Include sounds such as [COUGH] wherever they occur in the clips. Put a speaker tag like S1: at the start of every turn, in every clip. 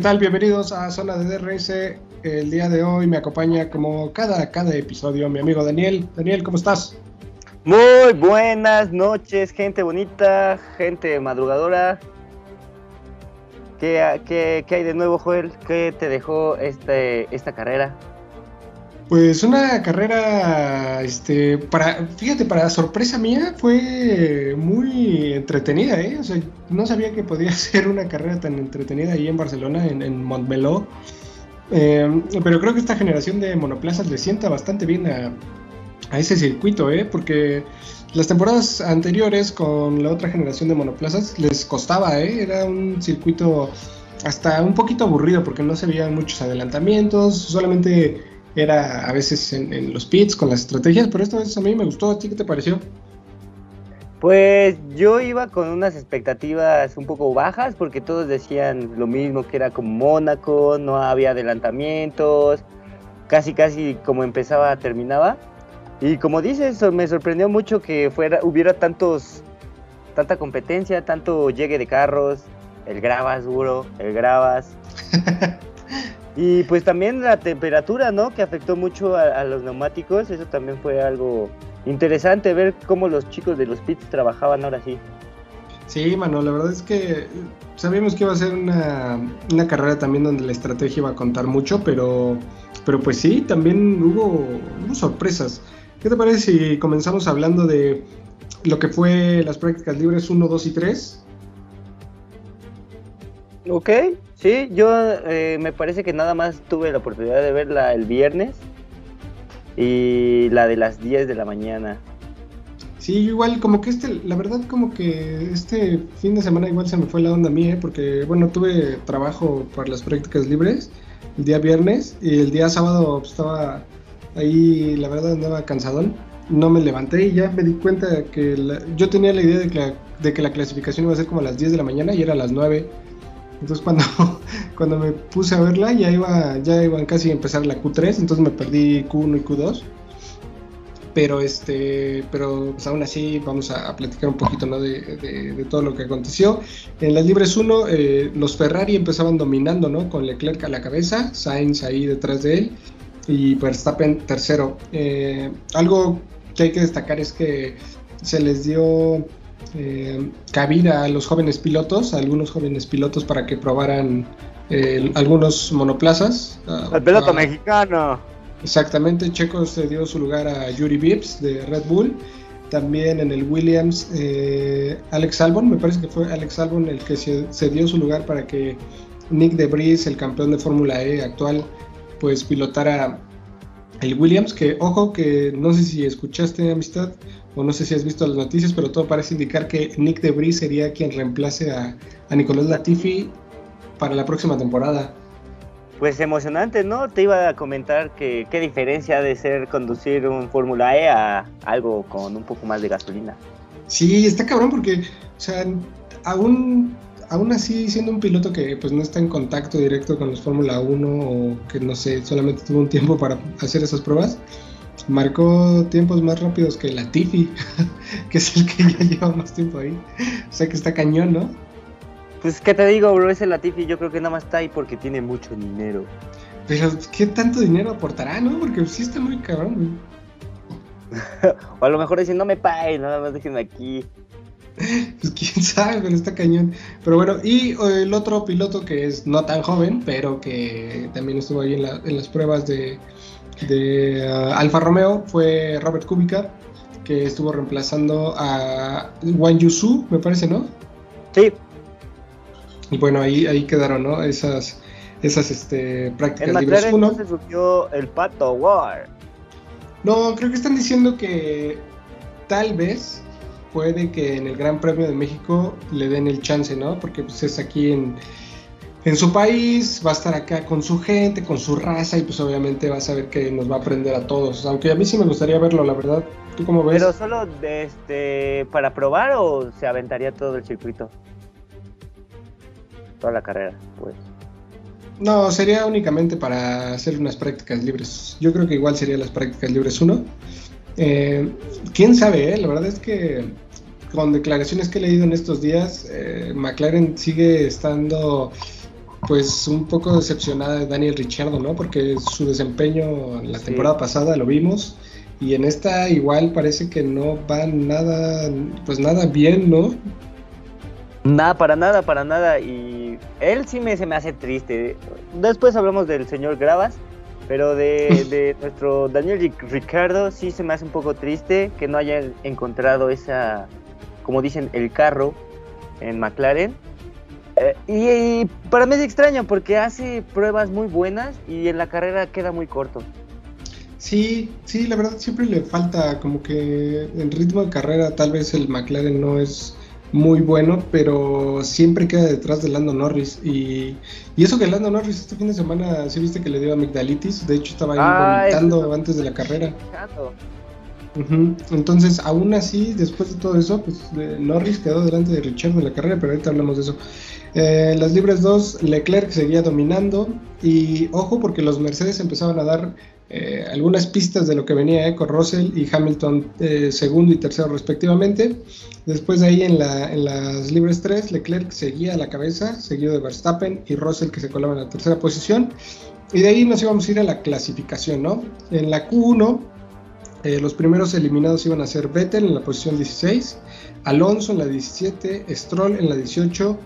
S1: ¿Qué tal? Bienvenidos a Zona de DRS. El día de hoy me acompaña como cada, cada episodio mi amigo Daniel. Daniel, ¿cómo estás?
S2: Muy buenas noches, gente bonita, gente madrugadora. ¿Qué, qué, qué hay de nuevo, Joel? ¿Qué te dejó este, esta carrera?
S1: Pues una carrera, este, para, fíjate, para sorpresa mía, fue muy entretenida, ¿eh? O sea, no sabía que podía [LAUGHS] ser una carrera tan entretenida ahí en Barcelona, en, en Montmeló. Eh, pero creo que esta generación de monoplazas le sienta bastante bien a, a ese circuito, ¿eh? Porque las temporadas anteriores con la otra generación de monoplazas les costaba, ¿eh? Era un circuito hasta un poquito aburrido porque no se veían muchos adelantamientos, solamente era a veces en, los pits con las estrategias, pero esta vez a mí me gustó. ¿A ti qué te pareció?
S2: Pues yo iba con unas expectativas un poco bajas porque todos decían lo mismo, que era como Mónaco, no había adelantamientos, casi casi como empezaba terminaba. Y como dices, me sorprendió mucho que fuera hubiera tantos tanta competencia, tanto llegue de carros, el gravas duro, el gravas. [LAUGHS] Y pues también la temperatura, ¿no? Que afectó mucho a, los neumáticos. Eso también fue algo interesante ver cómo los chicos de los pits trabajaban ahora sí.
S1: Sí, mano, la verdad es que sabíamos que iba a ser una, una, carrera también donde la estrategia iba a contar mucho, pero, pero pues sí, también hubo, hubo sorpresas. ¿Qué te parece si comenzamos hablando de lo que fue las prácticas libres 1, 2 y 3?
S2: Ok, Sí, yo eh, me parece que nada más tuve la oportunidad de verla el viernes y la de las 10 de la mañana.
S1: Sí, igual como que este, la verdad como que este fin de semana igual se me fue la onda a mí, ¿eh? porque bueno, tuve trabajo para las prácticas libres el día viernes y el día sábado pues, estaba ahí, la verdad andaba cansadón, no me levanté y ya me di cuenta que yo tenía la idea de que la, de que la clasificación iba a ser como a las 10 de la mañana y era a las 9 entonces cuando, [LAUGHS] cuando me puse a verla ya iba ya iban casi a empezar la Q3, entonces me perdí Q1 y Q2. Pero este, pero pues aún así vamos a, platicar un poquito ¿no? de, todo lo que aconteció. En las libres 1, eh, los Ferrari empezaban dominando, ¿no? Con Leclerc a la cabeza, Sainz ahí detrás de él y Verstappen tercero. Eh, algo que hay que destacar es que se les dio eh, cabida a los jóvenes pilotos, a algunos jóvenes pilotos para que probaran eh, algunos monoplazas.
S2: Al piloto mexicano.
S1: Exactamente, Checo se dio su lugar a Yuri Vips de Red Bull. También en el Williams, eh, Alex Albon, me parece que fue Alex Albon el que se, dio su lugar para que Nick de Debris, el campeón de Fórmula E actual, pues pilotara el Williams, que ojo que no sé si escuchaste amistad, o no sé si has visto las noticias, pero todo parece indicar que Nick Debris sería quien reemplace a, Nicolás Latifi para la próxima temporada.
S2: Pues emocionante, ¿no? Te iba a comentar que qué diferencia ha de ser conducir un Fórmula E a algo con un poco más de gasolina.
S1: Sí, está cabrón porque, o sea, aún, aún así siendo un piloto que pues no está en contacto directo con los Fórmula 1 o que no sé, solamente tuvo un tiempo para hacer esas pruebas, marcó tiempos más rápidos que la Tiffy, [LAUGHS] que es el que ya lleva más tiempo ahí. O sea que está cañón, ¿no?
S2: Pues, ¿qué te digo, bro? Ese Latifi yo creo que nada más está ahí porque tiene mucho dinero.
S1: Pero, ¿qué tanto dinero aportará, no? Porque sí está muy cabrón, güey. [LAUGHS]
S2: o a lo mejor dicen, no me paguen, nada más déjenme aquí.
S1: Pues quién sabe, pero está cañón. Pero bueno, y el otro piloto que es no tan joven, pero que también estuvo ahí en las pruebas de, de uh, Alfa Romeo fue Robert Kubica, que estuvo reemplazando a Wang Yusu, me parece, ¿no?
S2: Sí.
S1: Y bueno, ahí, ahí quedaron, ¿no? Esas, esas este, prácticas
S2: libres. uno. se surgió el Pato War.
S1: No, creo que están diciendo que tal vez puede que en el Gran Premio de México le den el chance, ¿no? Porque pues es aquí en, en su país, va a estar acá con su gente, con su raza y pues obviamente va a saber que nos va a aprender a todos. Aunque a mí sí me gustaría verlo, la verdad. ¿Tú cómo ves?
S2: ¿Pero solo de este, para probar o se aventaría todo el circuito? Toda la carrera, pues.
S1: No, sería únicamente para hacer unas prácticas libres. Yo creo que igual sería las prácticas libres uno. Eh, ¿Quién sabe? Eh? La verdad es que con declaraciones que he leído en estos días, eh, McLaren sigue estando pues un poco decepcionada de Daniel Ricciardo, ¿no? Porque su desempeño en la temporada pasada lo vimos y en esta igual parece que no va nada, pues nada bien, ¿no?
S2: Nada, para nada, para nada. Y él sí me, se me hace triste. Después hablamos del señor Gravas, pero de, de [LAUGHS] nuestro Daniel Ricardo sí se me hace un poco triste que no haya encontrado esa, como dicen, el carro en McLaren eh, y, para mí es extraño porque hace pruebas muy buenas y en la carrera queda muy corto.
S1: Sí, sí, la verdad siempre le falta como que en ritmo de carrera tal vez el McLaren no es muy bueno, pero siempre queda detrás de Lando Norris. Y, y eso que Lando Norris este fin de semana, sí viste que le dio amigdalitis, de hecho estaba ahí vomitando antes de la carrera. Entonces, aún así, después de todo eso, pues Norris quedó delante de Richard en la carrera, pero ahorita hablamos de eso. Eh, las libres 2, Leclerc seguía dominando y ojo porque los Mercedes empezaban a dar eh, algunas pistas de lo que venía eh, con Russell y Hamilton eh, segundo y tercero respectivamente. Después de ahí en, la, en las libres 3, Leclerc seguía a la cabeza, seguido de Verstappen y Russell que se colaba en la tercera posición. Y de ahí nos íbamos a ir a la clasificación, ¿no? En la Q1, los primeros eliminados iban a ser Vettel en la posición 16, Alonso en la 17, Stroll en la 18,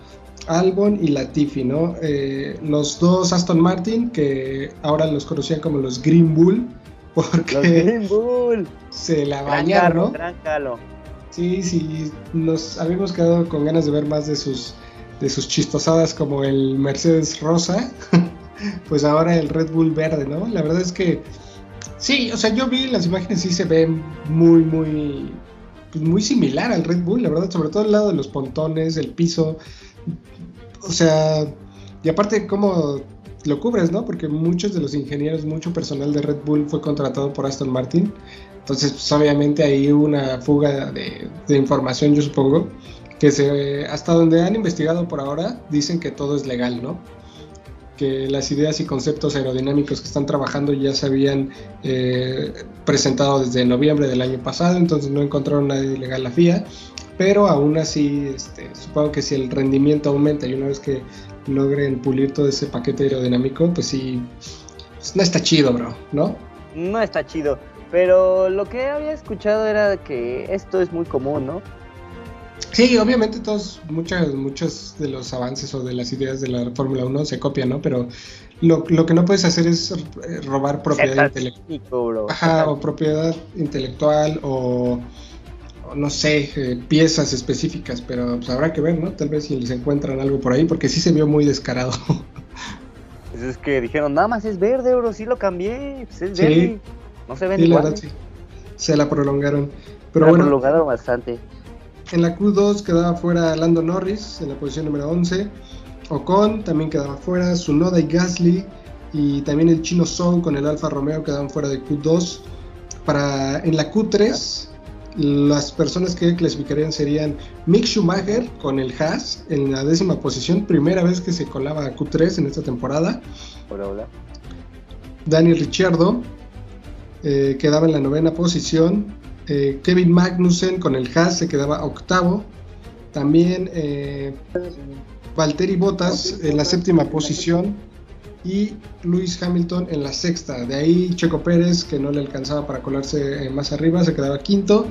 S1: Albon y Latifi, ¿no? Eh, los dos Aston Martin, que ahora los conocían como los Green Bull, [LAUGHS] porque se la bañaron, ¿no? Sí, sí, nos habíamos quedado con ganas de ver más de sus, de sus chistosadas como el Mercedes Rosa, [LAUGHS] pues ahora el Red Bull verde, ¿no? La verdad es que sí, o sea, yo vi las imágenes y se ven muy, muy, pues muy similar al Red Bull, la verdad, sobre todo el lado de los pontones, el piso, o sea, y aparte cómo lo cubres, ¿no? Porque muchos de los ingenieros, mucho personal de Red Bull fue contratado por Aston Martin. Entonces, pues, obviamente hay una fuga de, información, yo supongo, que se, hasta donde han investigado por ahora, dicen que todo es legal, ¿no? Que las ideas y conceptos aerodinámicos que están trabajando ya se habían eh, presentado desde noviembre del año pasado, entonces no encontraron nada ilegal la FIA pero aún así este, supongo que si el rendimiento aumenta y una vez que logren pulir todo ese paquete aerodinámico, pues sí, pues no está chido, bro, ¿no?
S2: No está chido, pero lo que había escuchado era que esto es muy común, ¿no?
S1: Sí, obviamente todos, muchos, muchos de los avances o de las ideas de la Fórmula 1 se copian, ¿no? Pero lo, lo, que no puedes hacer es robar propiedad intelectual. Ajá, o propiedad intelectual o no sé, eh, piezas específicas, pero pues habrá que ver, ¿no? Tal vez si les encuentran algo por ahí, porque sí se vio muy descarado. [LAUGHS]
S2: Pues es que dijeron, nada más es verde, bro, sí lo cambié, pues es verde. No se ven sí, La verdad, sí.
S1: Se la prolongaron. Pero
S2: la bueno, prolongaron bastante.
S1: En la Q2 quedaba fuera Lando Norris en la posición número 11. Ocon también quedaba fuera, Sunoda y Gasly. Y también el chino Song con el Alfa Romeo quedaban fuera de Q2. Para, en la Q3 las personas que clasificarían serían Mick Schumacher con el Haas en la décima posición, primera vez que se colaba a Q3 en esta temporada.
S2: Hola, hola.
S1: Daniel Ricciardo eh, quedaba en la novena posición. Eh, Kevin Magnussen con el Haas se quedaba octavo. También eh, Valtteri Bottas en la séptima posición y Luis Hamilton en la sexta. De ahí Checo Pérez, que no le alcanzaba para colarse eh, más arriba, se quedaba quinto.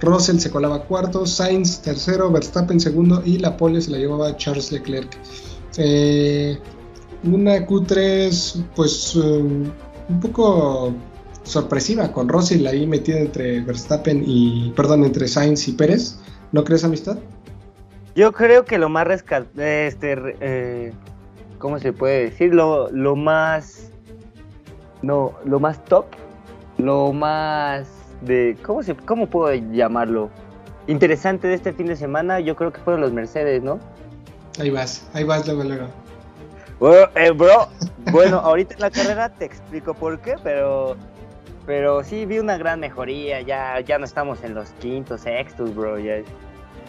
S1: Russell se colaba cuarto, Sainz tercero, Verstappen segundo y la pole se la llevaba Charles Leclerc. Eh, una Q3 pues um, un poco sorpresiva con Russell ahí metido entre Verstappen y, perdón, entre Sainz y Pérez. ¿No crees amistad?
S2: Yo creo que lo más rescatable, este, eh, ¿cómo se puede decir? Lo, lo más, no, lo más top, lo más de, ¿cómo, se, ¿cómo puedo llamarlo? Interesante de este fin de semana, yo creo que fueron los Mercedes, ¿no?
S1: Ahí vas, ahí vas luego, luego.
S2: Bueno, eh, bro, bueno, ahorita en la carrera te explico por qué, pero pero sí vi una gran mejoría, ya, ya no estamos en los quintos, sextos, bro, ya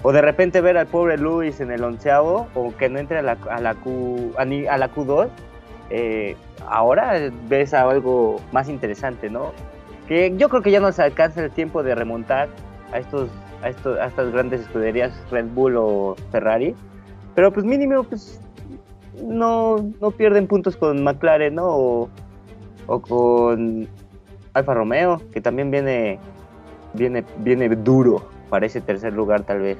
S2: o de repente ver al pobre Luis en el onceavo, o que no entre a la, a la, Q, a, la Q2, eh, ahora ves algo más interesante, ¿no? Que yo creo que ya no se alcanza el tiempo de remontar a estos, a estos, a estas grandes escuderías Red Bull o Ferrari, pero pues mínimo, pues no, no pierden puntos con McLaren, ¿no? O, o con Alfa Romeo, que también viene, viene, viene duro para ese tercer lugar tal vez.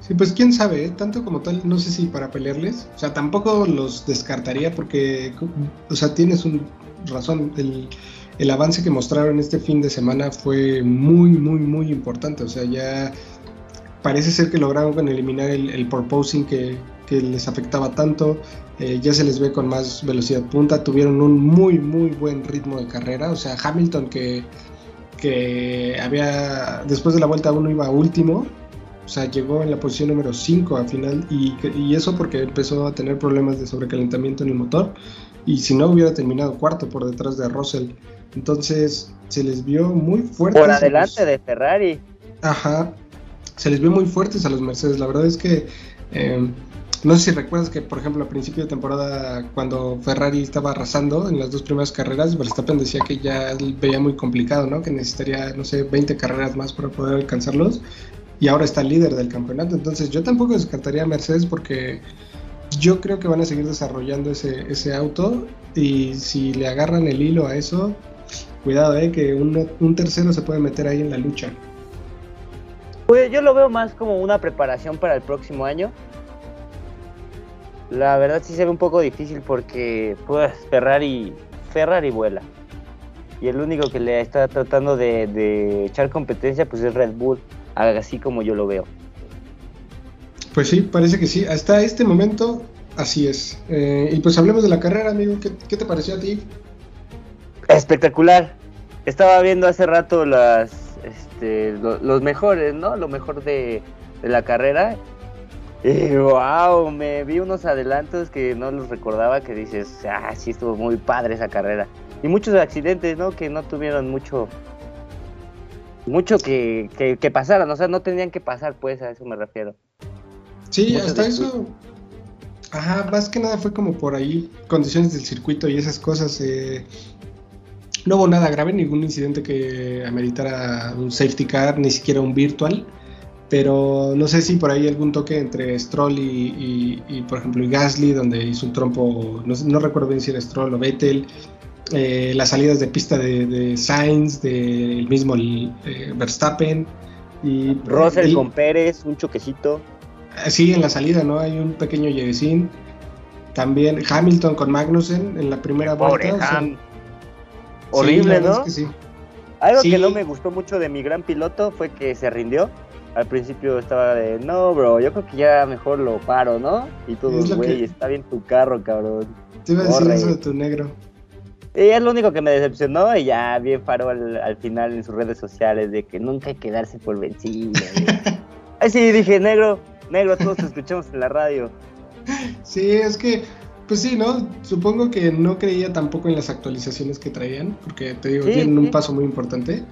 S1: Sí, pues quién sabe, ¿eh? tanto como tal, no sé si para pelearles, o sea, tampoco los descartaría porque, o sea, tienes un razón, el, el avance que mostraron este fin de semana fue muy, muy, muy importante, o sea, ya parece ser que lograron eliminar el, el porposing que, que, les afectaba tanto, eh, ya se les ve con más velocidad punta, tuvieron un muy, muy buen ritmo de carrera, o sea, Hamilton que, que había, después de la vuelta uno iba último, o sea, llegó en la posición número 5 al final y, y, eso porque empezó a tener problemas de sobrecalentamiento en el motor y si no hubiera terminado cuarto por detrás de Russell. Entonces se les vio muy fuertes.
S2: Por adelante de Ferrari.
S1: Ajá, se les vio muy fuertes a los Mercedes. La verdad es que eh, no sé si recuerdas que, por ejemplo, a principio de temporada, cuando Ferrari estaba arrasando en las dos primeras carreras, Verstappen decía que ya veía muy complicado, ¿no? Que necesitaría, no sé, 20 carreras más para poder alcanzarlos y ahora está el líder del campeonato. Entonces yo tampoco descartaría a Mercedes porque yo creo que van a seguir desarrollando ese, ese auto y si le agarran el hilo a eso, cuidado, eh, que uno, un tercero se puede meter ahí en la lucha.
S2: Pues yo lo veo más como una preparación para el próximo año. La verdad sí se ve un poco difícil porque pues Ferrari Ferrari vuela. Y el único que le está tratando de, de echar competencia pues es Red Bull así como yo lo veo.
S1: Pues sí, parece que sí. Hasta este momento, así es. Eh, y pues hablemos de la carrera, amigo. ¿Qué, ¿Qué, te pareció a ti?
S2: Espectacular. Estaba viendo hace rato las, este, lo, los mejores, ¿no? Lo mejor de, de, la carrera. [LAUGHS] Y wow, me vi unos adelantos que no los recordaba, que dices, ah, sí estuvo muy padre esa carrera. Y muchos accidentes, ¿no? Que no tuvieron mucho, mucho que, que, que, pasaran, o sea, no tenían que pasar, pues, a eso me refiero.
S1: Sí, hasta eso. Ajá, más que nada fue como por ahí, condiciones del circuito y esas cosas. Eh, no hubo nada grave, ningún incidente que ameritara un safety car, ni siquiera un virtual. Pero no sé si por ahí algún toque entre Stroll y, y, y por ejemplo, y Gasly, donde hizo un trompo, no, no recuerdo bien si era Stroll o Vettel, eh, las salidas de pista de, de Sainz, del de mismo eh, Verstappen. Y
S2: Russell el, con Pérez, un choquecito.
S1: Sí, en la salida, ¿no? Hay un pequeño lleguesín. También Hamilton con Magnussen en la primera vuelta. O sea,
S2: Horrible, sí, ¿no? Es que sí. Algo sí. que no me gustó mucho de mi gran piloto fue que se rindió. Al principio estaba de, no, bro, yo creo que ya mejor lo paro, ¿no? Y todo, güey, que... está bien tu carro, cabrón.
S1: Te iba a decir eso de tu negro.
S2: Y es lo único que me decepcionó y ya bien faró al, al, final en sus redes sociales de que nunca hay que darse por vencido. [LAUGHS] Así dije, negro, negro, todos te escuchamos en la radio.
S1: Sí, es que, pues sí, ¿no? Supongo que no creía tampoco en las actualizaciones que traían, porque te digo, sí, tienen sí. un paso muy importante.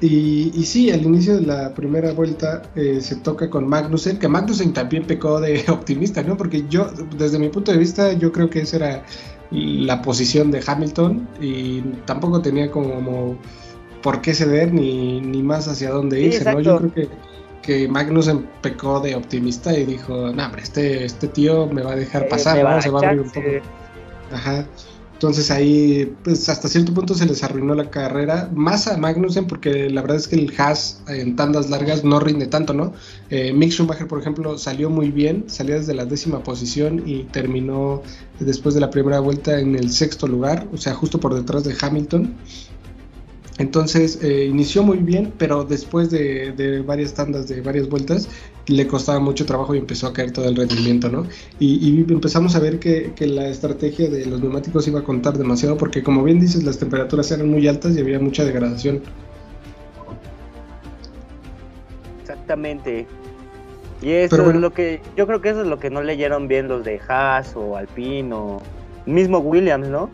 S1: Y, y, sí, al inicio de la primera vuelta eh, se toca con Magnussen, que Magnussen también pecó de [LAUGHS] optimista, ¿no? Porque yo, desde mi punto de vista, yo creo que esa era la posición de Hamilton y tampoco tenía como por qué ceder ni, ni más hacia dónde irse, sí, ¿no? Yo creo que, que Magnussen pecó de optimista y dijo, no, hombre, este, este tío me va a dejar pasar, ¿no? Se va a abrir un poco. Ajá. Entonces ahí, pues hasta cierto punto se les arruinó la carrera, más a Magnussen, porque la verdad es que el Haas en tandas largas no rinde tanto, ¿no? Eh, Mick Schumacher, por ejemplo, salió muy bien, salió desde la décima posición y terminó después de la primera vuelta en el sexto lugar, o sea, justo por detrás de Hamilton. Entonces eh, inició muy bien, pero después de, de, varias tandas, de varias vueltas, le costaba mucho trabajo y empezó a caer todo el rendimiento, ¿no? Y, y empezamos a ver que, que, la estrategia de los neumáticos iba a contar demasiado, porque como bien dices, las temperaturas eran muy altas y había mucha degradación.
S2: Exactamente. Y eso bueno, es lo que, yo creo que eso es lo que no leyeron bien los de Haas o Alpine o mismo Williams, ¿no?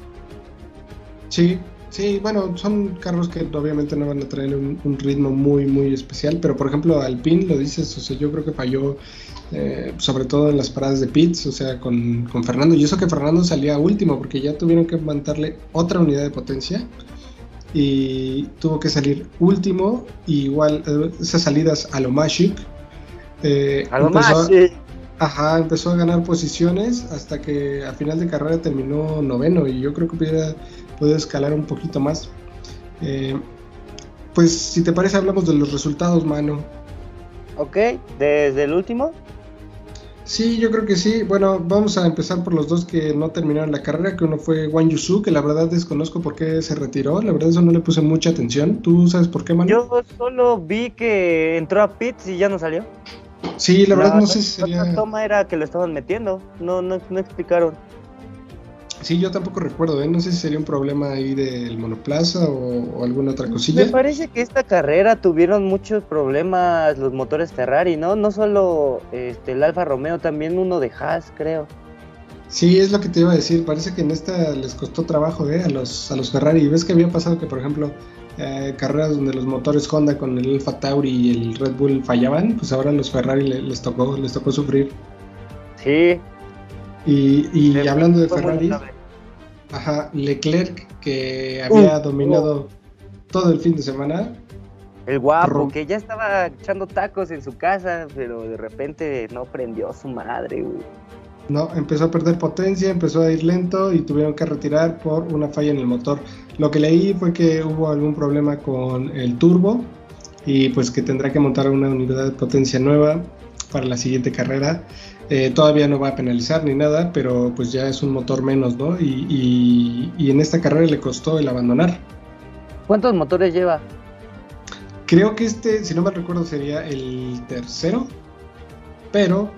S1: Sí, Sí, bueno, son carros que obviamente no van a traer un, un, ritmo muy, muy especial, pero por ejemplo Alpine, lo dices, o sea, yo creo que falló eh, sobre todo en las paradas de pits, o sea, con, con, Fernando, y eso que Fernando salía último, porque ya tuvieron que mandarle otra unidad de potencia y tuvo que salir último, y igual eh, esas salidas a lo Magic.
S2: Eh, a lo Magic.
S1: Ajá, empezó a ganar posiciones hasta que a final de carrera terminó noveno y yo creo que pudiera, puede escalar un poquito más. Eh, pues si te parece hablamos de los resultados, mano.
S2: Ok, desde el último.
S1: Sí, yo creo que sí. Bueno, vamos a empezar por los dos que no terminaron la carrera, que uno fue Wang Yusu, que la verdad desconozco por qué se retiró, la verdad eso no le puse mucha atención. ¿Tú sabes por qué, mano?
S2: Yo solo vi que entró a pits y ya no salió.
S1: Sí, la verdad no sé si sería...
S2: La toma era que lo estaban metiendo, no, no, no explicaron.
S1: Sí, yo tampoco recuerdo, ¿eh? no sé si sería un problema ahí del monoplaza o, alguna otra cosilla.
S2: Me parece que esta carrera tuvieron muchos problemas los motores Ferrari, ¿no? No solo este, el Alfa Romeo, también uno de Haas, creo.
S1: Sí, es lo que te iba a decir. Parece que en esta les costó trabajo ¿eh? a, los, a los Ferrari. ¿Ves que había pasado que, por ejemplo, eh, carreras donde los motores Honda con el Alfa Tauri y el Red Bull fallaban? Pues ahora a los Ferrari les, tocó, les tocó sufrir.
S2: Sí,
S1: y, hablando de Ferrari, ajá, Leclerc, que había dominado todo el fin de semana.
S2: El guapo, que ya estaba echando tacos en su casa, pero de repente no prendió su madre,
S1: No, empezó a perder potencia, empezó a ir lento y tuvieron que retirar por una falla en el motor. Lo que leí fue que hubo algún problema con el turbo y pues que tendrá que montar una unidad de potencia nueva para la siguiente carrera. Eh, todavía no va a penalizar ni nada, pero pues ya es un motor menos, ¿no? Y, en esta carrera le costó el abandonar.
S2: ¿Cuántos motores lleva?
S1: Creo que este, si no me recuerdo, sería el tercero, pero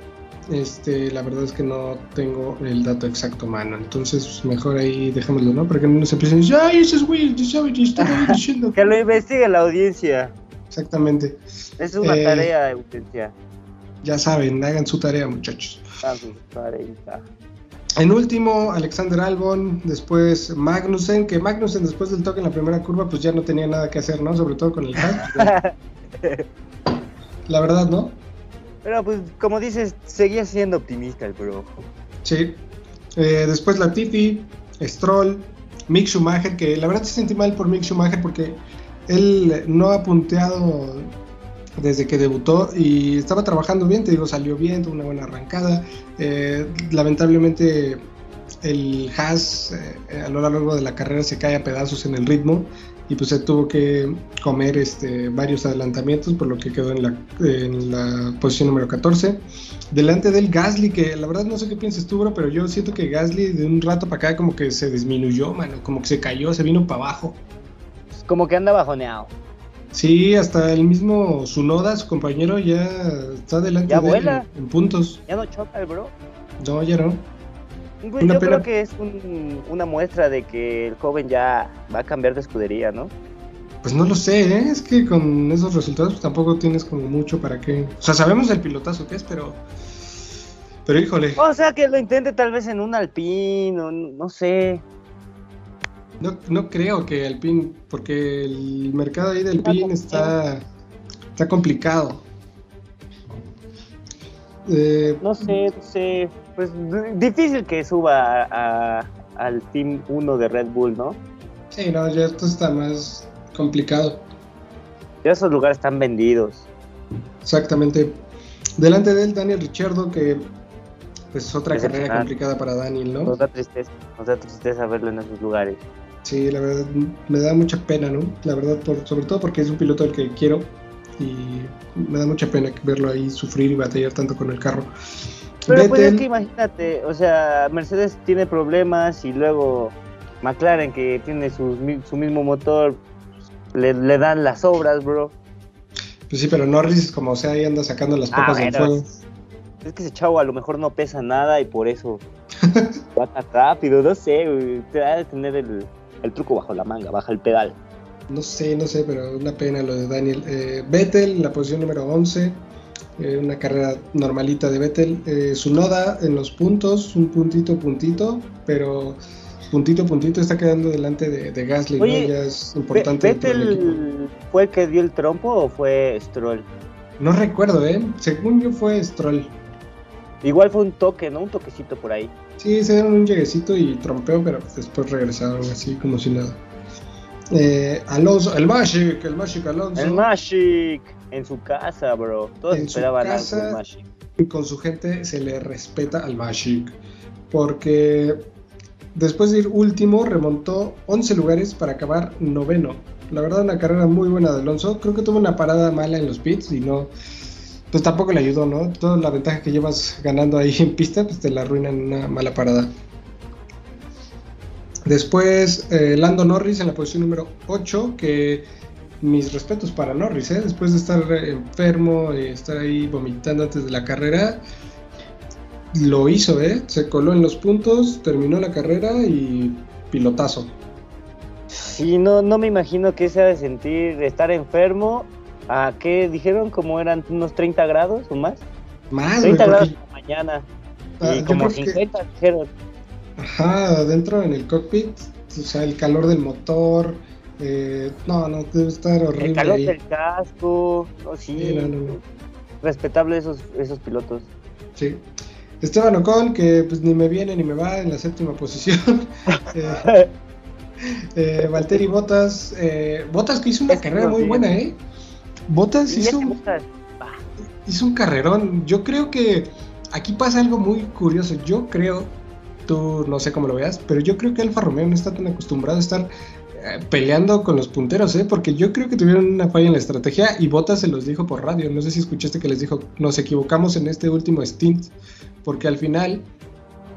S1: este, la verdad es que no tengo el dato exacto, mano. Entonces, mejor ahí dejémoslo, ¿no? Para que no nos empiecen a decir, ¡ay, ese es Will!
S2: diciendo! [LAUGHS] que lo investigue la audiencia.
S1: Exactamente.
S2: Es una eh, tarea de audiencia.
S1: Ya saben, hagan su tarea, muchachos. En último, Alexander Albon, después Magnussen, que Magnussen después del toque en la primera curva, pues ya no tenía nada que hacer, ¿no? Sobre todo con el hype. [LAUGHS] la verdad, ¿no?
S2: Pero pues, como dices, seguía siendo optimista el bro.
S1: Sí. Eh, después Latifi, Stroll, Mick Schumacher, que la verdad se sentí mal por Mick Schumacher porque él no ha punteado desde que debutó y estaba trabajando bien, te digo, salió bien, tuvo una buena arrancada. Eh, lamentablemente el Haas eh, a lo largo de la carrera se cae a pedazos en el ritmo y pues se tuvo que comer este, varios adelantamientos por lo que quedó en la, posición número 14. Delante del Gasly, que la verdad no sé qué piensas tú, bro, pero yo siento que Gasly de un rato para acá como que se disminuyó, como que se cayó, se vino para abajo.
S2: Como que anda bajoneado.
S1: Sí, hasta el mismo Sunoda, su compañero, ya está delante de él en puntos.
S2: Ya no choca el bro.
S1: No, ya no.
S2: Pues yo creo que es una muestra de que el joven ya va a cambiar de escudería, ¿no?
S1: Pues no lo sé, ¿eh? es que con esos resultados pues, tampoco tienes como mucho para qué. O sea, sabemos el pilotazo que es, pero. Pero híjole.
S2: O sea, que lo intente tal vez en un Alpine, o no sé.
S1: No, no creo que Alpine, porque el mercado ahí del Alpine está, está complicado.
S2: Eh, no sé, no sé. Pues difícil que suba al Team 1 de Red Bull, ¿no?
S1: Sí, no, ya esto está más complicado.
S2: Ya esos lugares están vendidos.
S1: Exactamente. Delante de él, Daniel Richardo, que pues es otra carrera complicada para Daniel, ¿no?
S2: Nos da tristeza, nos da tristeza verlo en esos lugares.
S1: Sí, la verdad me da mucha pena, ¿no? La verdad, por, sobre todo porque es un piloto al que quiero y me da mucha pena verlo ahí sufrir y batallar tanto con el carro.
S2: Pero pues es que imagínate, o sea, Mercedes tiene problemas y luego McLaren que tiene su, su mismo motor, le, dan las obras, bro.
S1: Pues sí, pero Norris como sea ahí anda sacando las papas del fuego.
S2: Es que ese chavo a lo mejor no pesa nada y por eso [LAUGHS] va tan rápido, no sé, te va a tener el, el truco bajo la manga, baja el pedal.
S1: No sé, no sé, pero una pena lo de Daniel. Eh, Vettel la posición número 11, eh, una carrera normalita de Vettel. Eh, su noda en los puntos, un puntito, puntito, pero puntito, puntito está quedando delante de, Gasly, ¿no? Ya es importante.
S2: ¿Vettel fue el que dio el trompo o fue Stroll?
S1: No recuerdo, ¿eh? Según yo fue Stroll.
S2: Igual fue un toque, ¿no? Un toquecito por ahí.
S1: Sí, se dieron un lleguecito y trompeo, pero después regresaron así como si nada. Eh, Alonso, el Magic, el Magic Alonso.
S2: El Magic, en su casa, bro. Todos esperaban algo del Magic.
S1: con su gente se le respeta al Magic, porque después de ir último remontó 11 lugares para acabar noveno. La verdad una carrera muy buena de Alonso, creo que tuvo una parada mala en los pits y no, pues tampoco le ayudó, ¿no? Toda la ventaja que llevas ganando ahí en pista, pues te la arruina en una mala parada. Después, eh, Lando Norris en la posición número 8, que mis respetos para Norris, ¿eh? después de estar enfermo y estar ahí vomitando antes de la carrera, lo hizo, ¿eh? se coló en los puntos, terminó la carrera y pilotazo.
S2: Sí, no, no me imagino que sea de sentir estar enfermo. ¿A qué dijeron? ¿Como eran unos 30 grados o más?
S1: Más,
S2: 30 grados por la mañana. Ah, y como 50 dijeron.
S1: Ajá, adentro en el cockpit, o sea, el calor del motor, eh, no, no, debe estar horrible.
S2: El calor del casco, no, sí, respetable esos, esos pilotos.
S1: Sí. Esteban Ocon, que pues ni me viene ni me va en la séptima posición. [LAUGHS] eh, eh, Valtteri Botas, eh, Botas que hizo una carrera muy buena, ¿eh? Botas hizo, hizo un carrerón. Yo creo que aquí pasa algo muy curioso. Yo creo tú no sé cómo lo veas, pero yo creo que Alfa Romeo no está tan acostumbrado a estar eh, peleando con los punteros, ¿eh? porque yo creo que tuvieron una falla en la estrategia y Bottas se los dijo por radio. No sé si escuchaste que les dijo, nos equivocamos en este último stint, porque al final,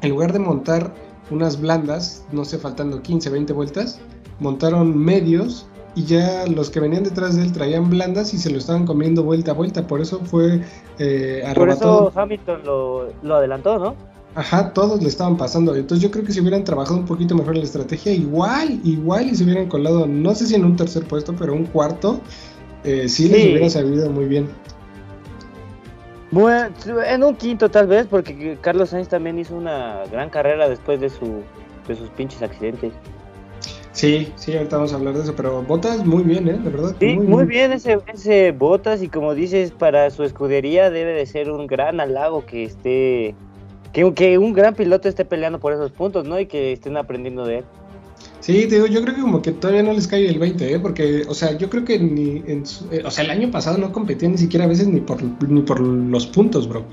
S1: en lugar de montar unas blandas, no sé, faltando 15, 20 vueltas, montaron medios y ya los que venían detrás de él traían blandas y se lo estaban comiendo vuelta a vuelta. Por eso fue
S2: eh, Por eso Hamilton lo, lo adelantó, ¿no?
S1: Ajá, todos le estaban pasando. Entonces yo creo que si hubieran trabajado un poquito mejor la estrategia, igual, igual y se hubieran colado, no sé si en un tercer puesto, pero un cuarto, eh, sí, les hubiera sabido muy bien.
S2: Bueno, en un quinto tal vez, porque Carlos Sainz también hizo una gran carrera después de, su, de sus pinches accidentes.
S1: Sí, sí, ahorita vamos a hablar de eso, pero Botas muy bien, ¿eh? De verdad.
S2: Sí, muy, bien. ese, ese Botas y como dices, para su escudería debe de ser un gran halago que esté que, un gran piloto esté peleando por esos puntos, ¿no? Y que estén aprendiendo de él.
S1: Sí, te digo, yo creo que como que todavía no les cae el 20, ¿eh? Porque, o sea, yo creo que ni, en eh, o sea, el año pasado no competía ni siquiera a veces ni por, ni por los puntos, bro.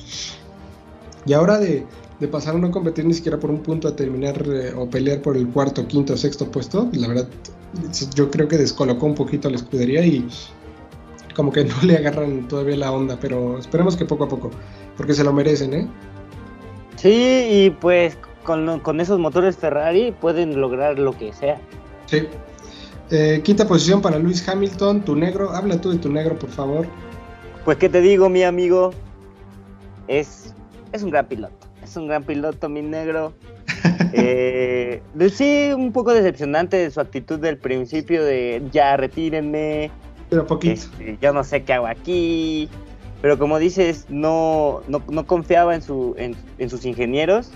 S1: Y ahora de, pasar a no competir ni siquiera por un punto a terminar eh, o pelear por el cuarto, quinto, sexto puesto, la verdad, yo creo que descolocó un poquito la escudería y como que [LAUGHS] no le agarran todavía la onda, pero esperemos que poco a poco, porque se lo merecen, ¿eh?
S2: Sí, y pues con, esos motores Ferrari pueden lograr lo que sea.
S1: Sí. Eh, quinta posición para Luis Hamilton, tu negro. Habla tú de tu negro, por favor.
S2: Pues qué te digo, mi amigo. Es, es un gran piloto. Es un gran piloto, mi negro. [LAUGHS] eh, sí, un poco decepcionante de su actitud del principio de ya retírenme.
S1: Pero poquito.
S2: Este, yo no sé qué hago aquí pero como dices, no, no, confiaba en, su, en, sus ingenieros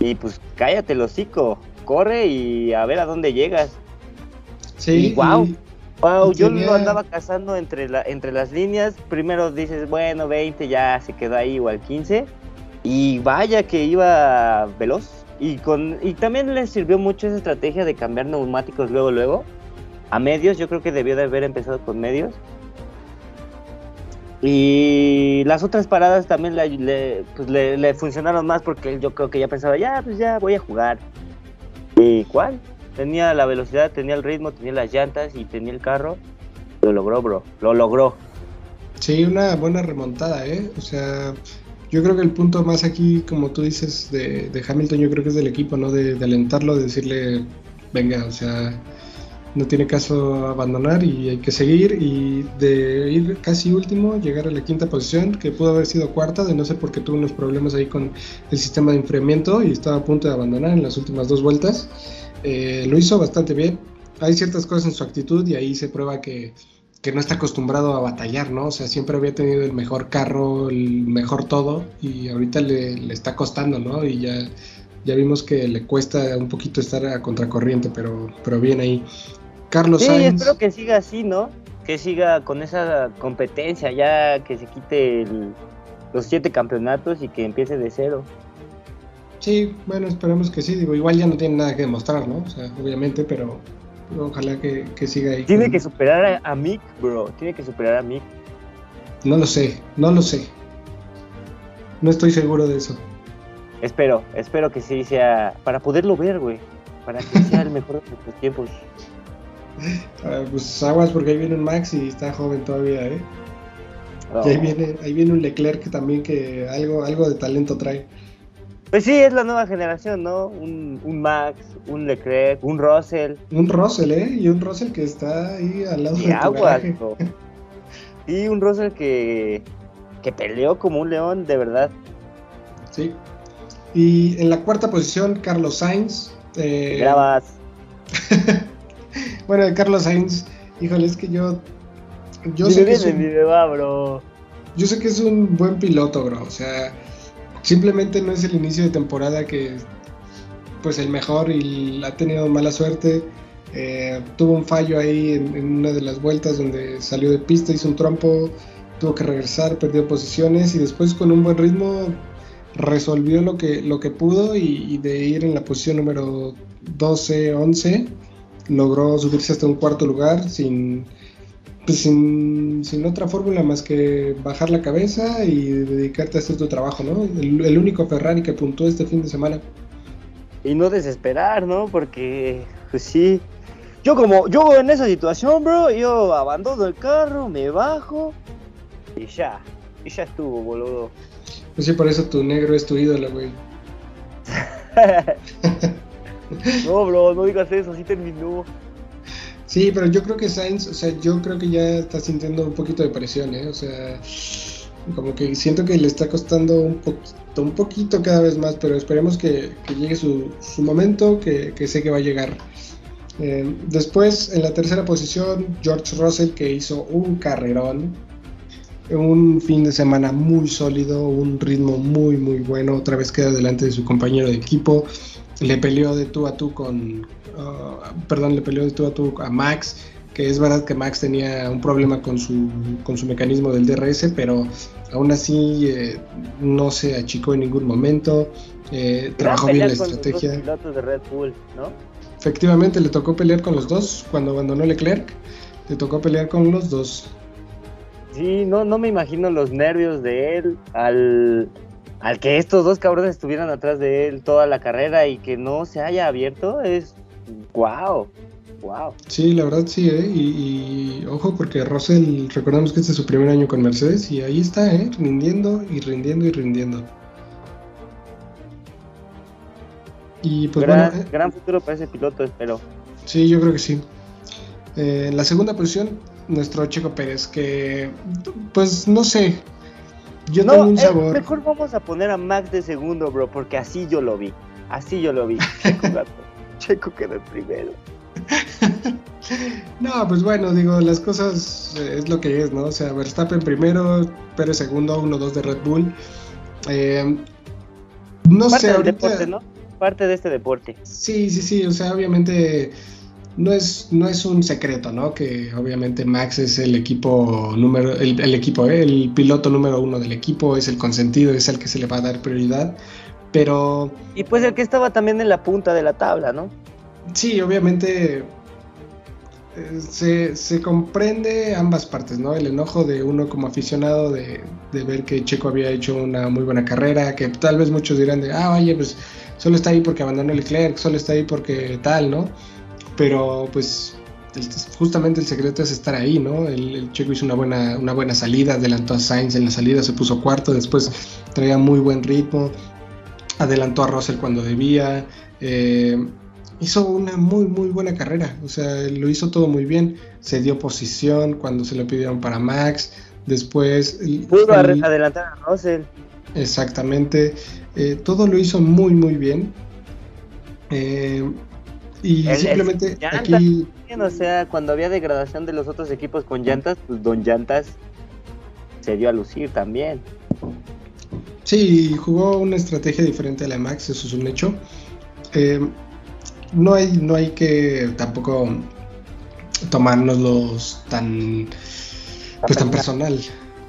S2: y pues cállate el hocico, corre y a ver a dónde llegas.
S1: Sí.
S2: wow, wow, yo lo andaba cazando entre, la, entre las líneas, primero dices, bueno, 20 ya se quedó ahí igual 15 y vaya que iba veloz. Y, con, y también le sirvió mucho esa estrategia de cambiar neumáticos luego, luego. A medios, yo creo que debió de haber empezado con medios y las otras paradas también le, pues le, funcionaron más porque yo creo que ya pensaba, ya, pues ya voy a jugar. ¿Y cuál? Tenía la velocidad, tenía el ritmo, tenía las llantas y tenía el carro. Lo logró, bro. Lo logró.
S1: Sí, una buena remontada, ¿eh? O sea, yo creo que el punto más aquí, como tú dices, de, Hamilton, yo creo que es del equipo, ¿no? De, alentarlo, de decirle, venga, o sea, no tiene caso abandonar y hay que seguir y de ir casi último, llegar a la quinta posición, que pudo haber sido cuarta, de no ser porque tuvo unos problemas ahí con el sistema de enfriamiento y estaba a punto de abandonar en las últimas dos vueltas. Eh, lo hizo bastante bien. Hay ciertas cosas en su actitud y ahí se prueba que, no está acostumbrado a batallar, ¿no? O sea, siempre había tenido el mejor carro, el mejor todo y ahorita le, le está costando, ¿no? Y ya ya vimos que le cuesta un poquito estar a contracorriente, pero, pero bien ahí. Carlos sí,
S2: espero que siga así, ¿no? Que siga con esa competencia, ya que se quite los siete campeonatos y que empiece de cero.
S1: Sí, bueno, esperemos que sí. Digo, igual ya no tiene nada que demostrar, ¿no? O sea, obviamente, pero ojalá que, siga ahí.
S2: Tiene que superar a, Mick, bro. Tiene que superar a Mick.
S1: No lo sé, no lo sé. No estoy seguro de eso.
S2: Espero, espero que sí sea. Para poderlo ver, güey. Para que sea el mejor de nuestros tiempos.
S1: Ah, pues aguas porque ahí viene un Max y está joven todavía, ¿eh? Y ahí viene, ahí viene un Leclerc también que algo, algo de talento trae.
S2: Pues sí, es la nueva generación, ¿no? Un, un, Max, un Leclerc, un Russell.
S1: Un Russell, ¿eh? Y un Russell que está ahí al lado de
S2: aguas, Y [LAUGHS] un Russell que, que peleó como un león, de verdad.
S1: Sí. Y en la cuarta posición, Carlos Sainz.
S2: Eh... Grabas. [LAUGHS]
S1: bueno, Carlos Sainz, híjole, es que yo.
S2: Yo sé que es un, bro.
S1: Yo sé que es un buen piloto, bro. O sea, simplemente no es el inicio de temporada que pues el mejor y ha tenido mala suerte. Eh, tuvo un fallo ahí en, una de las vueltas donde salió de pista, hizo un trompo, tuvo que regresar, perdió posiciones y después con un buen ritmo resolvió lo que, lo que pudo y, de ir en la posición número 12, 11, logró subirse hasta un cuarto lugar sin, pues sin, otra fórmula más que bajar la cabeza y dedicarte a hacer tu trabajo, ¿no? El, único Ferrari que puntó este fin de semana.
S2: Y no desesperar, ¿no? Porque, pues sí. Yo como, yo en esa situación, bro, yo abandono el carro, me bajo y ya. Y ya estuvo, boludo.
S1: Pues sí, por eso tu negro es tu ídolo, güey. [LAUGHS]
S2: no, bro, no digas eso, así terminó.
S1: Sí, pero yo creo que Sainz, o sea, yo creo que ya está sintiendo un poquito de presión, ¿eh? O sea, como que siento que le está costando un poquito, un poquito cada vez más, pero esperemos que, llegue su, momento, que, sé que va a llegar. Eh, después, en la tercera posición, George Russell, que hizo un carrerón, un fin de semana muy sólido, un ritmo muy, muy bueno, otra vez queda delante de su compañero de equipo, le peleó de tú a tú con, Ah, perdón, le peleó de tú a tú a Max, que es verdad que Max tenía un problema con su, con su mecanismo del DRS, pero aún así eh, no se achicó en ningún momento, eh, trabajó bien la estrategia.
S2: de Red Bull, ¿no?
S1: Efectivamente, le tocó pelear con los dos cuando abandonó Leclerc, le tocó pelear con los dos.
S2: Sí, no, no me imagino los nervios de él al, al que estos dos cabrones estuvieran atrás de él toda la carrera y que no se haya abierto, es Wow, wow.
S1: Sí, la verdad sí, ¿eh? Y, ojo, porque Russell, recordamos que este es su primer año con Mercedes y ahí está, ¿eh? Rindiendo y rindiendo y rindiendo.
S2: Y pues gran, bueno, eh, gran futuro para ese piloto, espero.
S1: Sí, yo creo que sí. Eh, en la segunda posición, nuestro Checo Pérez, que pues no sé. Yo no, tengo un eh, sabor.
S2: mejor vamos a poner a Max de segundo, bro, porque así yo lo vi. Así yo lo vi. [LAUGHS] Checo quedó el primero. [LAUGHS]
S1: no, pues bueno, digo, las cosas eh, es lo que es, ¿no? O sea, Verstappen primero, Pérez segundo, 1-2 de Red Bull. Eh, no
S2: Parte
S1: sé,
S2: del deporte, ¿no? Parte de este deporte.
S1: Sí, sí, sí, o sea, obviamente no es, no es un secreto, ¿no? Que obviamente Max es el equipo número, el, el equipo, ¿eh? el piloto número uno del equipo, es el consentido, es el que se le va a dar prioridad. Pero.
S2: Y pues el que estaba también en la punta de la tabla, ¿no?
S1: Sí, obviamente. Eh, se, se, comprende ambas partes, ¿no? El enojo de uno como aficionado de, ver que Checo había hecho una muy buena carrera, que tal vez muchos dirán de, ah, oye, pues solo está ahí porque abandonó Leclerc, solo está ahí porque tal, ¿no? Pero pues justamente el secreto es estar ahí, ¿no? El, el, Checo hizo una buena, una buena salida, adelantó a Sainz en la salida, se puso cuarto, después traía muy buen ritmo, adelantó a Russell cuando debía, eh, hizo una muy muy buena carrera, o sea, lo hizo todo muy bien, se dio posición cuando se lo pidieron para Max, después...
S2: Pudo adelantar a Russell.
S1: Exactamente, eh, todo lo hizo muy muy bien. Eh, y simplemente aquí...
S2: O sea, cuando había degradación de los otros equipos con llantas, pues Don Llantas se dio a lucir también.
S1: Sí, jugó una estrategia diferente a la Max, eso es un hecho. Eh, no, hay, no hay que tampoco tomárnoslos tan, pues, tan personal,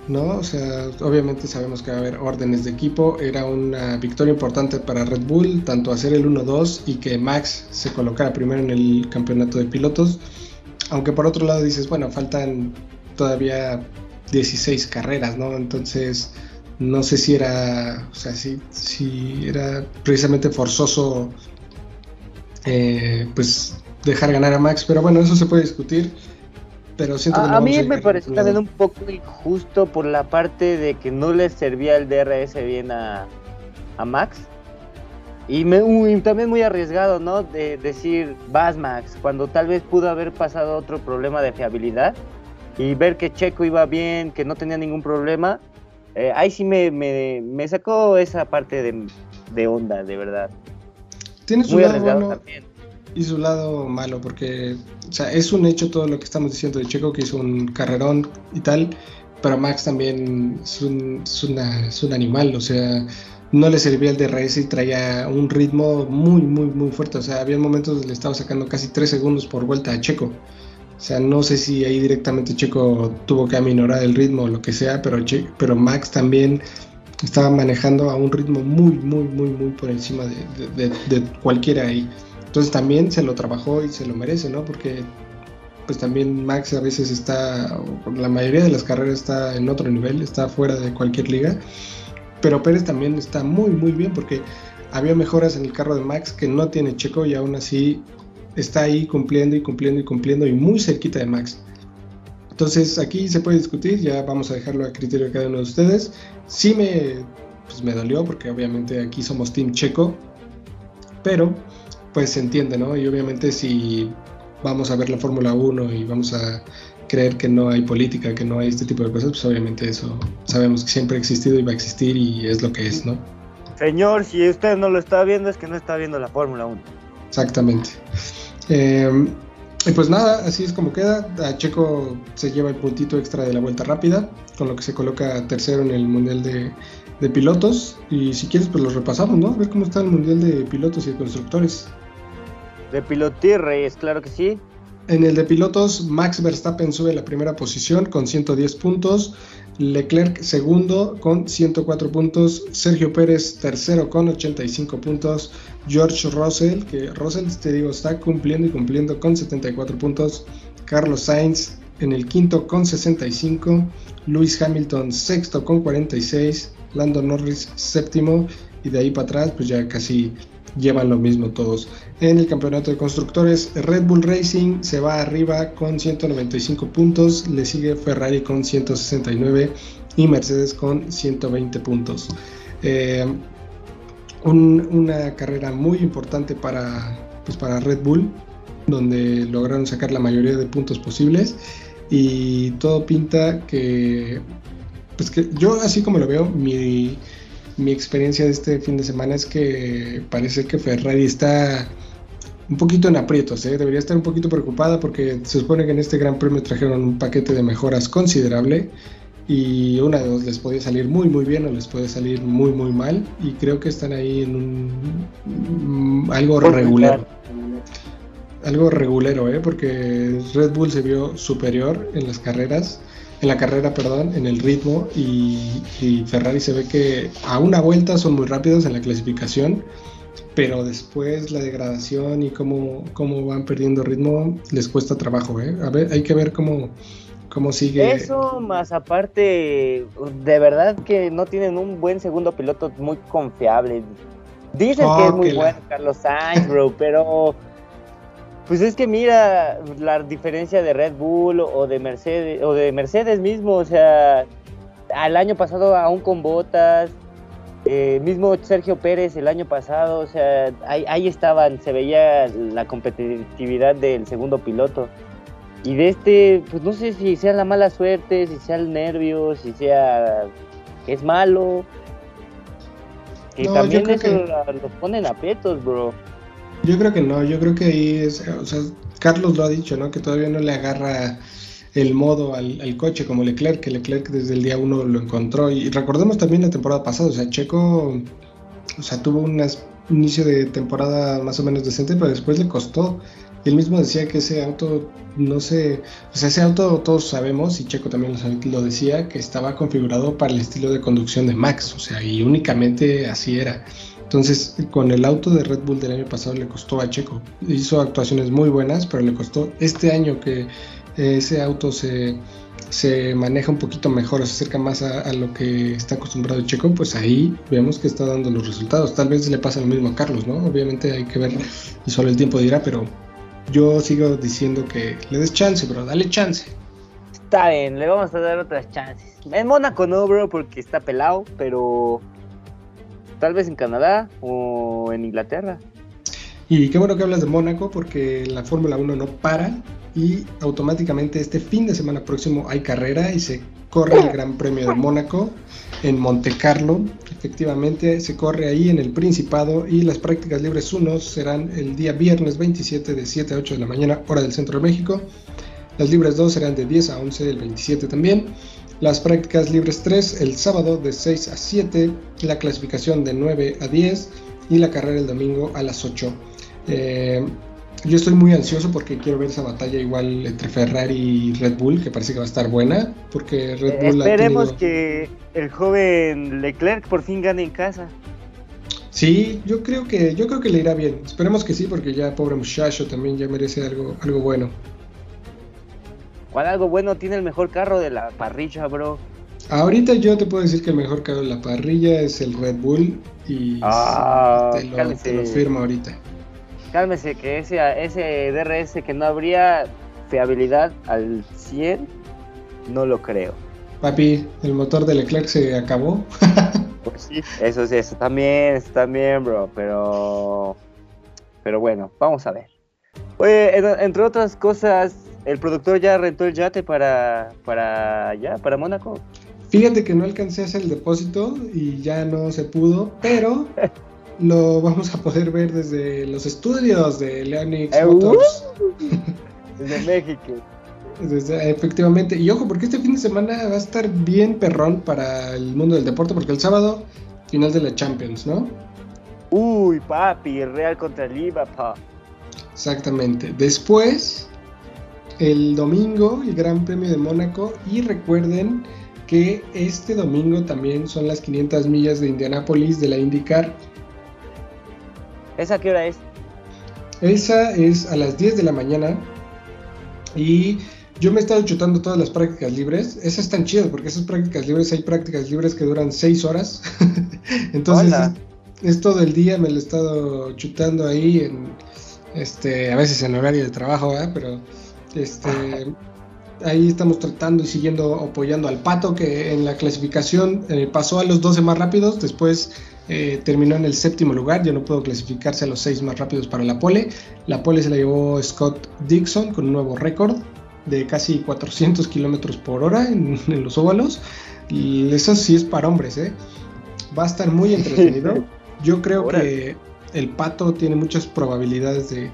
S1: ¿no? O sea, obviamente sabemos que va a haber órdenes de equipo. Era una victoria importante para Red Bull, tanto hacer el 1-2 y que Max se colocara primero en el campeonato de pilotos. Aunque por otro lado dices, bueno, faltan todavía 16 carreras, ¿no? Entonces no sé si era, o sea, si, si era precisamente forzoso, eh, pues dejar ganar a Max, pero bueno, eso se puede discutir. Pero siento
S2: a, mí me pareció también un poco injusto por la parte de que no le servía el DRS bien a, a Max. Y, me, también muy arriesgado, ¿no? De decir, vas Max, cuando tal vez pudo haber pasado otro problema de fiabilidad y ver que Checo iba bien, que no tenía ningún problema, eh, ahí sí me, me, sacó esa parte de, de onda, de verdad.
S1: Tiene su lado bueno y su lado malo, porque o sea, es un hecho todo lo que estamos diciendo de Checo, que hizo un carrerón y tal, pero Max también es un, es una, es un animal, o sea, no le servía el DRS y traía un ritmo muy, muy, muy fuerte. O sea, había momentos donde le estaba sacando casi 3 segundos por vuelta a Checo. O sea, no sé si ahí directamente Checo tuvo que aminorar el ritmo o lo que sea, pero, pero Max también estaba manejando a un ritmo muy, muy, muy, muy por encima de, de, cualquiera ahí. Entonces también se lo trabajó y se lo merece, ¿no? Porque pues también Max a veces está, la mayoría de las carreras está en otro nivel, está fuera de cualquier liga. Pero Pérez también está muy, muy bien porque había mejoras en el carro de Max que no tiene Checo y aún así está ahí cumpliendo y cumpliendo y cumpliendo y muy cerquita de Max. Entonces aquí se puede discutir, ya vamos a dejarlo a criterio de cada uno de ustedes. Sí me, pues me dolió porque obviamente aquí somos Team Checo, pero pues se entiende, ¿no? Y obviamente si vamos a ver la Fórmula 1 y vamos a creer que no hay política, que no hay este tipo de cosas, pues obviamente eso sabemos que siempre ha existido y va a existir y es lo que es, ¿no?
S2: Señor, si usted no lo está viendo es que no está viendo la Fórmula 1.
S1: Exactamente. Em, y pues nada, así es como queda. A Checo se lleva el puntito extra de la vuelta rápida, con lo que se coloca tercero en el Mundial de, de Pilotos. Y si quieres, pues lo repasamos, ¿no? A ver cómo está el Mundial de Pilotos y de Constructores.
S2: De pilotirreyes, claro que sí.
S1: En el de pilotos, Max Verstappen sube la primera posición con 110 puntos, Leclerc segundo con 104 puntos, Sergio Pérez tercero con 85 puntos, George Russell, que Russell te digo está cumpliendo y cumpliendo con 74 puntos, Carlos Sainz en el quinto con 65, Lewis Hamilton sexto con 46, Lando Norris séptimo. Y de ahí para atrás pues ya casi llevan lo mismo todos. En el campeonato de constructores, Red Bull Racing se va arriba con 195 puntos, le sigue Ferrari con 169 y Mercedes con 120 puntos. Eh, una carrera muy importante para, pues para Red Bull, donde lograron sacar la mayoría de puntos posibles y todo pinta que, pues que yo así como lo veo, mi mi experiencia de este fin de semana es que parece que Ferrari está un poquito en aprietos, ¿eh? debería estar un poquito preocupada porque se supone que en este Gran Premio trajeron un paquete de mejoras considerable y una de dos les puede salir muy muy bien o les puede salir muy muy mal y creo que están ahí en un algo regular algo regulero, ¿eh? porque Red Bull se vio superior en las carreras en la carrera, perdón, en el ritmo y, Ferrari se ve que a una vuelta son muy rápidos en la clasificación, pero después la degradación y cómo, cómo van perdiendo ritmo les cuesta trabajo, ¿eh? A ver, hay que ver cómo, cómo sigue.
S2: Eso más aparte, de verdad que no tienen un buen segundo piloto muy confiable. Dicen que es muy bueno Carlos Sainz, bro, [LAUGHS] pero pues es que mira la diferencia de Red Bull o de Mercedes o de Mercedes mismo, o sea, al año pasado aún con botas, eh, mismo Sergio Pérez el año pasado, o sea, ahí, estaban, se veía la competitividad del segundo piloto. Y de este, pues no sé si sea la mala suerte, si sea el nervio, si sea que es malo. Que también eso los ponen a petos, bro.
S1: Yo creo que no, yo creo que ahí es, o sea, Carlos lo ha dicho, ¿no? Que todavía no le agarra el modo al, coche como Leclerc, que Leclerc desde el día uno lo encontró. Y recordemos también la temporada pasada, o sea, Checo, o sea, tuvo un inicio de temporada más o menos decente, pero después le costó. Él mismo decía que ese auto, no sé, o sea, ese auto todos sabemos, y Checo también lo decía, que estaba configurado para el estilo de conducción de Max, o sea, y únicamente así era. Entonces, con el auto de Red Bull del año pasado le costó a Checo. Hizo actuaciones muy buenas, pero le costó este año que ese auto se, se maneja un poquito mejor, se acerca más a, lo que está acostumbrado Checo, pues ahí vemos que está dando los resultados. Tal vez le pasa lo mismo a Carlos, ¿no? Obviamente hay que ver y solo el tiempo dirá, pero yo sigo diciendo que le des chance, bro, dale chance.
S2: Está bien, le vamos a dar otras chances. En Mónaco no, bro, porque está pelado, pero tal vez en Canadá o en Inglaterra.
S1: Y qué bueno que hablas de Mónaco porque la Fórmula 1 no para y automáticamente este fin de semana próximo hay carrera y se corre el Gran Premio de Mónaco en Monte Carlo. Efectivamente se corre ahí en el Principado y las prácticas libres 1 serán el día viernes 27 de 7 a 8 de la mañana hora del centro de México. Las libres 2 serán de 10 a 11 el 27 también. Las prácticas libres 3 el sábado de 6 a 7, la clasificación de 9 a 10 y la carrera el domingo a las 8. Eh, yo estoy muy ansioso porque quiero ver esa batalla igual entre Ferrari y Red Bull, que parece que va a estar buena, porque Red Bull
S2: Esperemos que el joven Leclerc por fin gane en casa.
S1: Sí, yo creo que yo creo que le irá bien. Esperemos que sí, porque ya pobre muchacho también ya merece algo algo bueno.
S2: ¿Cuál algo bueno tiene el mejor carro de la parrilla, bro?
S1: Ahorita yo te puedo decir que el mejor carro de la parrilla es el Red Bull y ah, te lo firmo ahorita
S2: cálmese que ese, ese DRS que no habría fiabilidad al 100, no lo creo.
S1: Papi, el motor de Leclerc se acabó. [LAUGHS]
S2: pues sí, eso sí, eso también, eso también, bro, pero... Pero bueno, vamos a ver. Oye, entre otras cosas, el productor ya rentó el yate para, para ya, para Mónaco.
S1: Fíjate que no alcancé a hacer el depósito y ya no se pudo, pero [LAUGHS] lo vamos a poder ver desde los estudios de Leonix eh, Motors.
S2: desde México.
S1: efectivamente. Y ojo, porque este fin de semana va a estar bien perrón para el mundo del deporte, porque el sábado, final de la Champions, ¿no?
S2: Uy, papi, el Real contra el Liverpool.
S1: Exactamente. Después, el domingo, el Gran Premio de Mónaco. Y recuerden que este domingo también son las 500 millas de Indianápolis de la IndyCar
S2: ¿Esa qué hora es?
S1: Esa es a las 10 de la mañana. Y yo me he estado chutando todas las prácticas libres. Esas están chidas porque esas prácticas libres hay prácticas libres que duran 6 horas. [LAUGHS] Entonces es, todo el día, me lo he estado chutando ahí en este a veces en horario de trabajo, pero este [LAUGHS] ahí estamos tratando y siguiendo apoyando al Pato que en la clasificación eh, pasó a los 12 más rápidos, después eh, terminó en el séptimo lugar, ya no pudo clasificarse a los seis más rápidos para la pole. La pole se la llevó Scott Dixon con un nuevo récord de casi 400 kilómetros por hora [LAUGHS] en, los óvalos. Y eso sí es para hombres, ¿eh? Va a estar muy entretenido. [LAUGHS] Yo creo que el pato tiene muchas probabilidades de,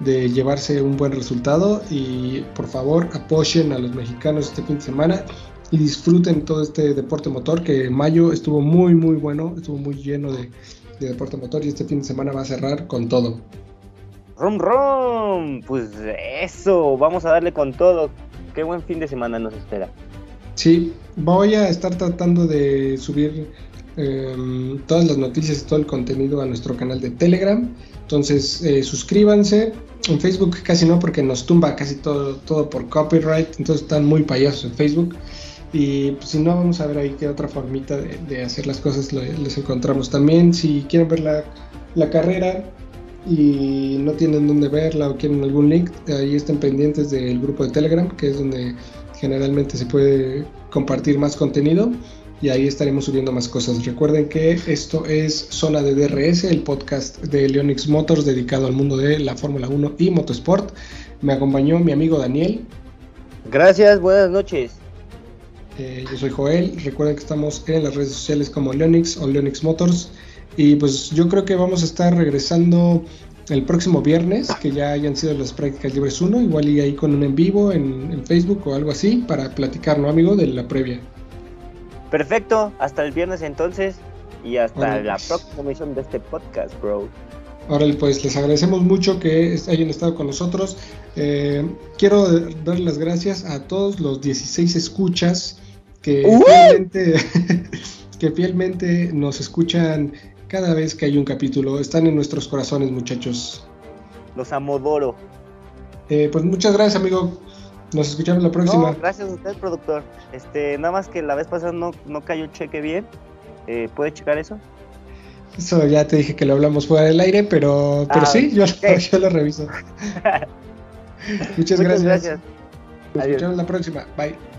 S1: de llevarse un buen resultado y por favor apoyen a los mexicanos este fin de semana y disfruten todo este deporte motor que mayo estuvo muy muy bueno, estuvo muy lleno de, deporte motor y este fin de semana va a cerrar con todo.
S2: Rom rom, pues eso, vamos a darle con todo. Qué buen fin de semana nos espera.
S1: Sí, voy a estar tratando de subir em, todas las noticias y todo el contenido a nuestro canal de Telegram. Entonces, eh, suscríbanse. En Facebook casi no, porque nos tumba casi todo, todo por copyright. Entonces están muy payasos en Facebook. Y pues, si no, vamos a ver ahí qué otra formita de, hacer las cosas les encontramos. También, si quieren ver la, la, carrera y no tienen dónde verla o quieren algún link, ahí estén pendientes del grupo de Telegram, que es donde generalmente se puede compartir más contenido y ahí estaremos subiendo más cosas. Recuerden que esto es Zona de DRS, el podcast de Leonix Motors dedicado al mundo de la Fórmula 1 y Motorsport. Me acompañó mi amigo Daniel.
S2: Gracias, buenas noches.
S1: Eh, yo soy Joel. Recuerden que estamos en las redes sociales como Leonix o Leonix Motors. Y pues yo creo que vamos a estar regresando el próximo viernes, que ya hayan sido las prácticas libres 1, igual y ahí con un en vivo en, Facebook o algo así, para platicar, ¿no, amigo? De la previa.
S2: Perfecto, hasta el viernes entonces y hasta la pues. próxima emisión de este podcast, bro.
S1: Ahora pues les agradecemos mucho que hayan estado con nosotros. Eh, quiero dar las gracias a todos los 16 escuchas que, fielmente, [LAUGHS] que fielmente nos escuchan cada vez que hay un capítulo. Están en nuestros corazones, muchachos.
S2: Los amodoro.
S1: Eh, pues muchas gracias, amigo. Nos escuchamos la próxima.
S2: gracias a usted, productor. Este, nada más que la vez pasada no, no cayó cheque bien. Eh, ¿Puede checar eso?
S1: Eso ya te dije que lo hablamos fuera del aire, pero, pero ah, sí, yo, [LAUGHS] yo, lo reviso. [LAUGHS] Muchas, Muchas gracias. gracias. Nos escuchamos la próxima. Bye.